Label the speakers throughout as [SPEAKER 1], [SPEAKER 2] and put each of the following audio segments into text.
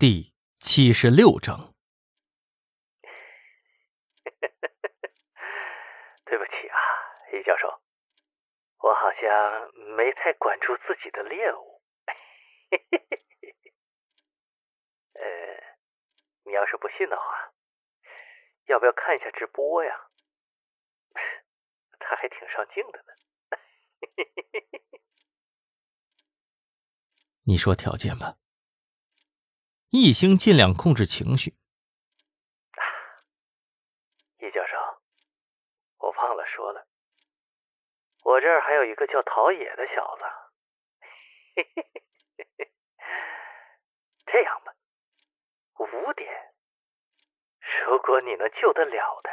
[SPEAKER 1] 第七十六章。
[SPEAKER 2] 对不起啊，易教授，我好像没太管住自己的猎物。呃，你要是不信的话，要不要看一下直播呀？他还挺上镜的呢。
[SPEAKER 1] 你说条件吧。易星尽量控制情绪。
[SPEAKER 2] 易教授，我忘了说了，我这儿还有一个叫陶冶的小子。这样吧，五点，如果你能救得了他，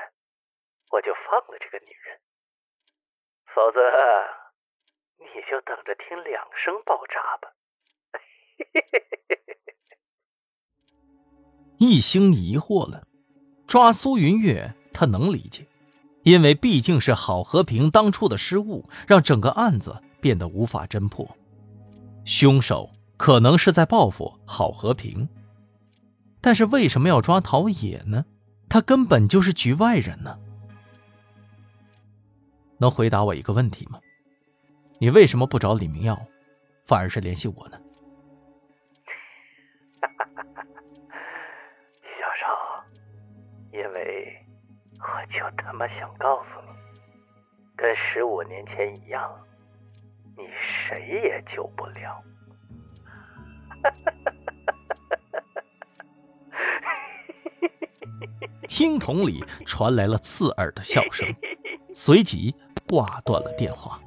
[SPEAKER 2] 我就放了这个女人；否则，你就等着听两声爆炸吧。
[SPEAKER 1] 嘿嘿嘿嘿嘿一星疑惑了，抓苏云月他能理解，因为毕竟是郝和平当初的失误，让整个案子变得无法侦破。凶手可能是在报复郝和平，但是为什么要抓陶冶呢？他根本就是局外人呢。能回答我一个问题吗？你为什么不找李明耀，反而是联系我呢？
[SPEAKER 2] 因为我就他妈想告诉你，跟十五年前一样，你谁也救不了。
[SPEAKER 1] 听筒里传来了刺耳的笑声，随即挂断了电话。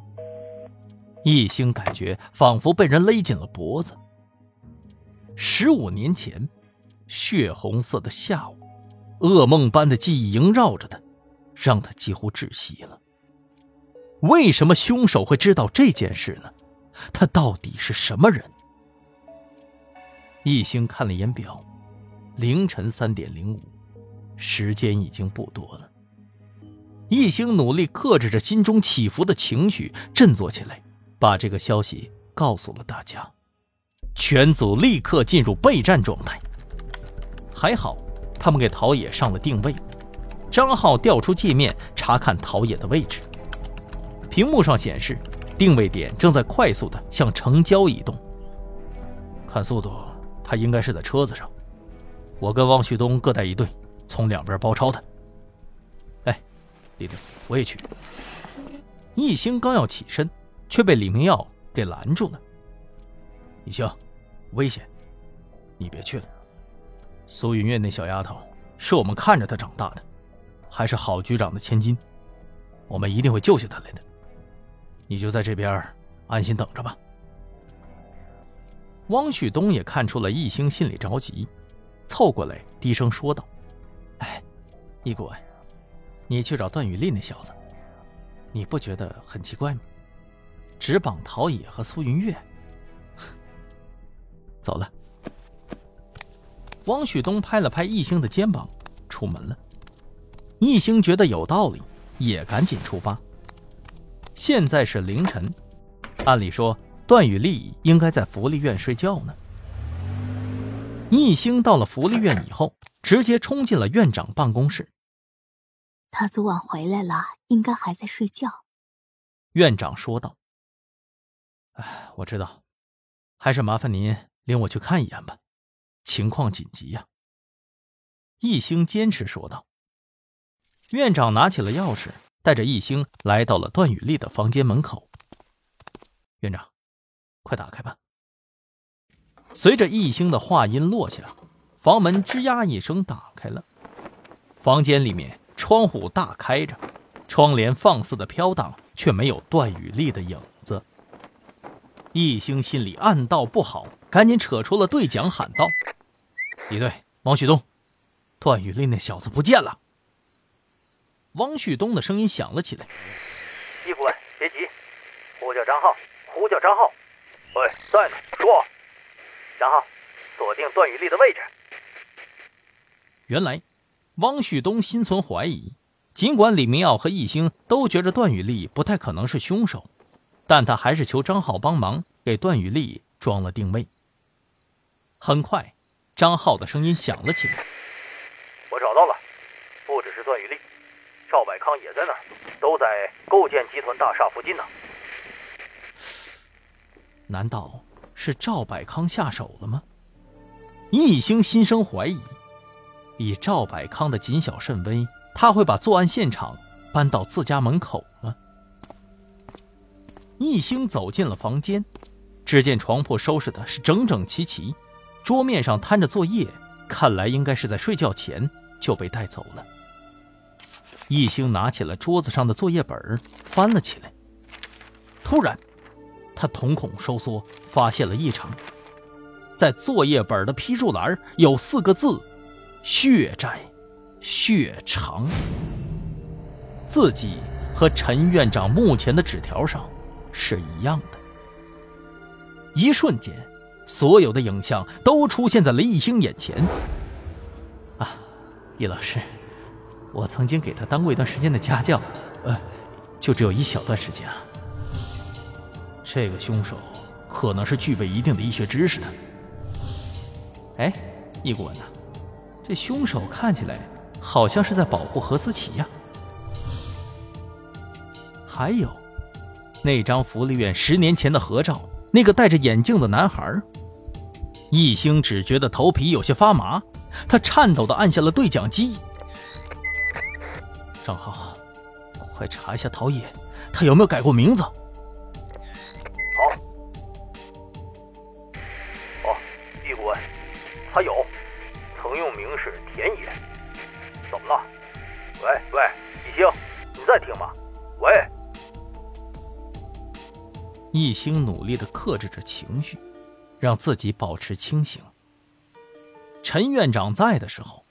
[SPEAKER 1] 一星感觉仿佛被人勒紧了脖子。十五年前，血红色的下午。噩梦般的记忆萦绕着他，让他几乎窒息了。为什么凶手会知道这件事呢？他到底是什么人？一星看了眼表，凌晨三点零五，时间已经不多了。一星努力克制着心中起伏的情绪，振作起来，把这个消息告诉了大家。全组立刻进入备战状态。还好。他们给陶冶上了定位，张浩调出界面查看陶冶的位置。屏幕上显示，定位点正在快速的向城郊移动。看速度，他应该是在车子上。我跟汪旭东各带一队，从两边包抄他。哎，李队，我也去。易星刚要起身，却被李明耀给拦住了。易星，危险，你别去了。苏云月那小丫头，是我们看着她长大的，还是郝局长的千金，我们一定会救下她来的。你就在这边安心等着吧。汪旭东也看出了易星心里着急，凑过来低声说道：“哎，易顾问，你去找段雨丽那小子，你不觉得很奇怪吗？只绑陶冶和苏云月，走了。”汪旭东拍了拍易星的肩膀，出门了。易星觉得有道理，也赶紧出发。现在是凌晨，按理说段雨丽应该在福利院睡觉呢。易星到了福利院以后，直接冲进了院长办公室。
[SPEAKER 3] 他昨晚回来了，应该还在睡觉。
[SPEAKER 1] 院长说道：“哎，我知道，还是麻烦您领我去看一眼吧。”情况紧急呀！易星坚持说道。院长拿起了钥匙，带着易星来到了段雨丽的房间门口。院长，快打开吧！随着易星的话音落下，房门吱呀一声打开了。房间里面窗户大开着，窗帘放肆的飘荡，却没有段雨丽的影子。易星心里暗道不好，赶紧扯出了对讲，喊道。李队，王旭东，段雨丽那小子不见了。汪旭东的声音响了起来：“
[SPEAKER 2] 易顾问，别急，呼叫张浩，呼叫张浩。喂，在呢，说。张浩，锁定段雨丽的位置。”
[SPEAKER 1] 原来，汪旭东心存怀疑，尽管李明耀和易星都觉着段雨丽不太可能是凶手，但他还是求张浩帮忙给段雨丽装了定位。很快。张浩的声音响了起来：“
[SPEAKER 2] 我找到了，不只是段雨丽，赵百康也在那儿，都在构建集团大厦附近呢。
[SPEAKER 1] 难道是赵百康下手了吗？”易兴心生怀疑，以赵百康的谨小慎微，他会把作案现场搬到自家门口吗？易兴走进了房间，只见床铺收拾的是整整齐齐，桌面上摊着作业，看来应该是在睡觉前就被带走了。易兴拿起了桌子上的作业本，翻了起来。突然，他瞳孔收缩，发现了异常。在作业本的批注栏有四个字：“血债，血偿。”字迹和陈院长目前的纸条上是一样的。一瞬间，所有的影像都出现在了易星眼前。啊，易老师，我曾经给他当过一段时间的家教，呃，就只有一小段时间啊。这个凶手可能是具备一定的医学知识的。哎，易顾问呐，这凶手看起来好像是在保护何思琪呀。还有，那张福利院十年前的合照，那个戴着眼镜的男孩。易星只觉得头皮有些发麻，他颤抖的按下了对讲机。张浩，快查一下陶冶，他有没有改过名字？好。
[SPEAKER 2] 哦，易官他有，曾用名是田野。怎么了？喂喂，一星，你在听吗？喂。
[SPEAKER 1] 一星努力的克制着情绪，让自己保持清醒。陈院长在的时候，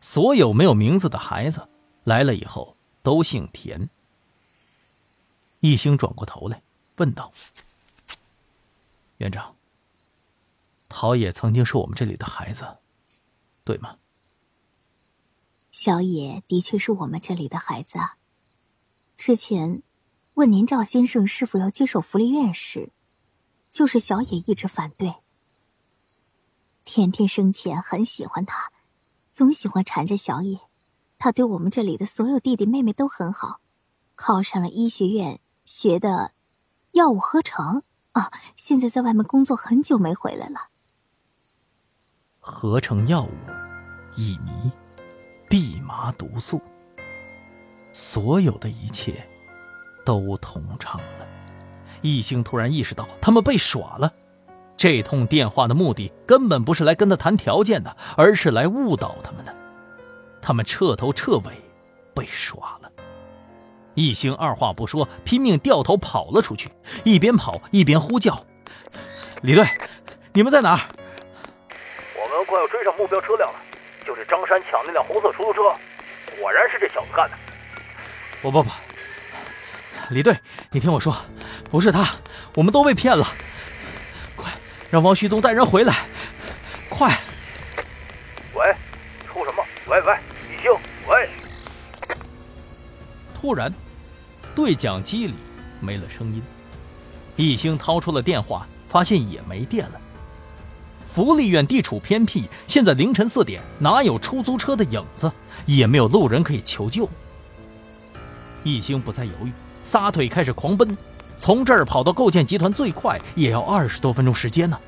[SPEAKER 1] 所有没有名字的孩子来了以后都姓田。一星转过头来问道：“院长。”陶冶曾经是我们这里的孩子，对吗？
[SPEAKER 3] 小野的确是我们这里的孩子啊。之前问您赵先生是否要接手福利院时，就是小野一直反对。甜甜生前很喜欢他，总喜欢缠着小野。他对我们这里的所有弟弟妹妹都很好，考上了医学院学的药物合成啊，现在在外面工作很久没回来了。
[SPEAKER 1] 合成药物，乙醚、蓖麻毒素，所有的一切都通畅了。易兴突然意识到，他们被耍了。这通电话的目的根本不是来跟他谈条件的，而是来误导他们的。他们彻头彻尾被耍了。易兴二话不说，拼命掉头跑了出去，一边跑一边呼叫：“李队，你们在哪儿？”
[SPEAKER 2] 快要追上目标车辆了，就是张山抢那辆红色出租车，果然是这小子干的。
[SPEAKER 1] 不不不，李队，你听我说，不是他，我们都被骗了。快，让王旭东带人回来，快！
[SPEAKER 2] 喂，出什么？喂喂，李兴，喂！
[SPEAKER 1] 突然，对讲机里没了声音。易兴掏出了电话，发现也没电了。福利院地处偏僻，现在凌晨四点，哪有出租车的影子？也没有路人可以求救。易兴不再犹豫，撒腿开始狂奔。从这儿跑到构建集团，最快也要二十多分钟时间呢。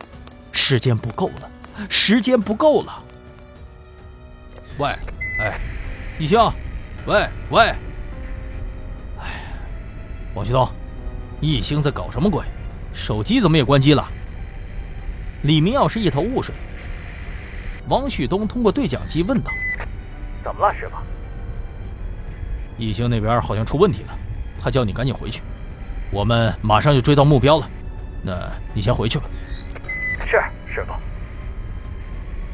[SPEAKER 1] 时间不够了，时间不够了。喂，哎，一星，喂喂，哎，王旭东，一星在搞什么鬼？手机怎么也关机了？李明耀是一头雾水。王旭东通过对讲机问道：“
[SPEAKER 2] 怎么了，师傅？”
[SPEAKER 1] 易兴那边好像出问题了，他叫你赶紧回去，我们马上就追到目标了。那你先回去吧。
[SPEAKER 2] 是，师傅。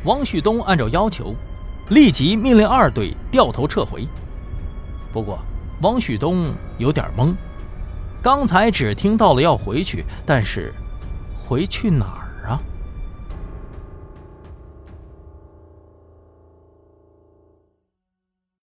[SPEAKER 1] 汪旭东按照要求，立即命令二队掉头撤回。不过，汪旭东有点懵，刚才只听到了要回去，但是回去哪儿？